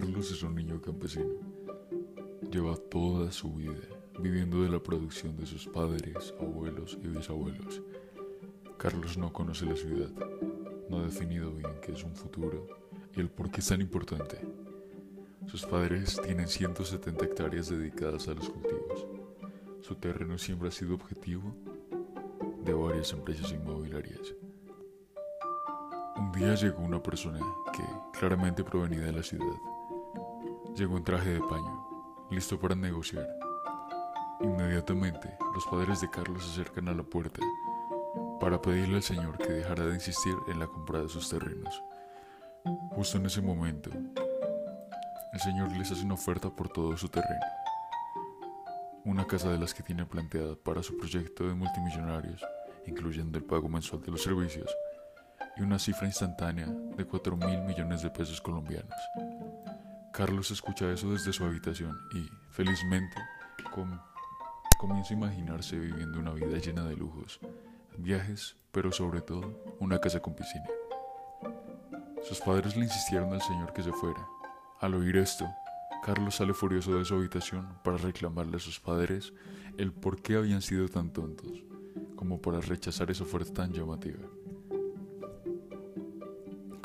Carlos es un niño campesino. Lleva toda su vida viviendo de la producción de sus padres, abuelos y bisabuelos. Carlos no conoce la ciudad, no ha definido bien qué es un futuro y el por qué es tan importante. Sus padres tienen 170 hectáreas dedicadas a los cultivos. Su terreno siempre ha sido objetivo de varias empresas inmobiliarias. Un día llegó una persona que claramente provenía de la ciudad. Llegó en traje de paño, listo para negociar. Inmediatamente, los padres de Carlos se acercan a la puerta para pedirle al señor que dejara de insistir en la compra de sus terrenos. Justo en ese momento, el señor les hace una oferta por todo su terreno. Una casa de las que tiene planteada para su proyecto de multimillonarios, incluyendo el pago mensual de los servicios, y una cifra instantánea de 4 mil millones de pesos colombianos. Carlos escucha eso desde su habitación y, felizmente, comienza a imaginarse viviendo una vida llena de lujos, viajes, pero sobre todo una casa con piscina. Sus padres le insistieron al señor que se fuera. Al oír esto, Carlos sale furioso de su habitación para reclamarle a sus padres el por qué habían sido tan tontos, como para rechazar esa oferta tan llamativa.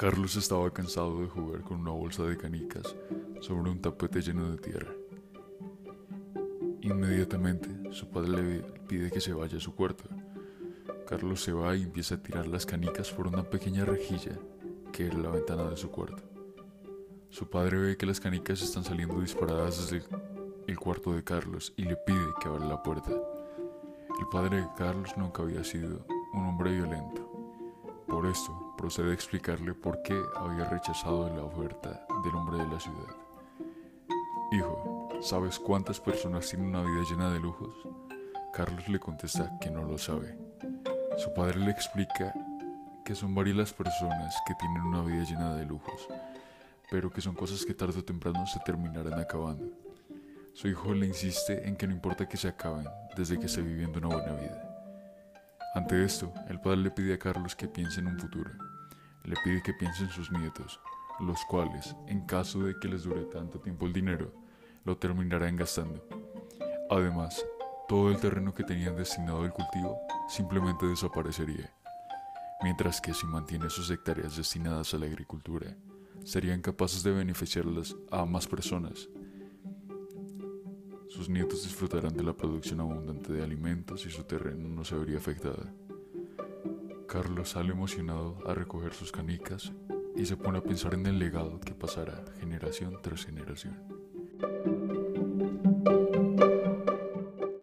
Carlos estaba cansado de jugar con una bolsa de canicas sobre un tapete lleno de tierra. Inmediatamente, su padre le pide que se vaya a su cuarto. Carlos se va y empieza a tirar las canicas por una pequeña rejilla que era la ventana de su cuarto. Su padre ve que las canicas están saliendo disparadas desde el cuarto de Carlos y le pide que abra la puerta. El padre de Carlos nunca había sido un hombre violento. Por esto, procede a explicarle por qué había rechazado la oferta del hombre de la ciudad. Hijo, ¿sabes cuántas personas tienen una vida llena de lujos? Carlos le contesta que no lo sabe. Su padre le explica que son varias las personas que tienen una vida llena de lujos, pero que son cosas que tarde o temprano se terminarán acabando. Su hijo le insiste en que no importa que se acaben desde que esté viviendo una buena vida. Ante esto, el padre le pide a Carlos que piense en un futuro. Le pide que piense en sus nietos, los cuales, en caso de que les dure tanto tiempo el dinero, lo terminarán gastando. Además, todo el terreno que tenían destinado al cultivo simplemente desaparecería, mientras que si mantiene sus hectáreas destinadas a la agricultura, serían capaces de beneficiarlas a más personas sus nietos disfrutarán de la producción abundante de alimentos y su terreno no se vería afectado. Carlos sale emocionado a recoger sus canicas y se pone a pensar en el legado que pasará generación tras generación.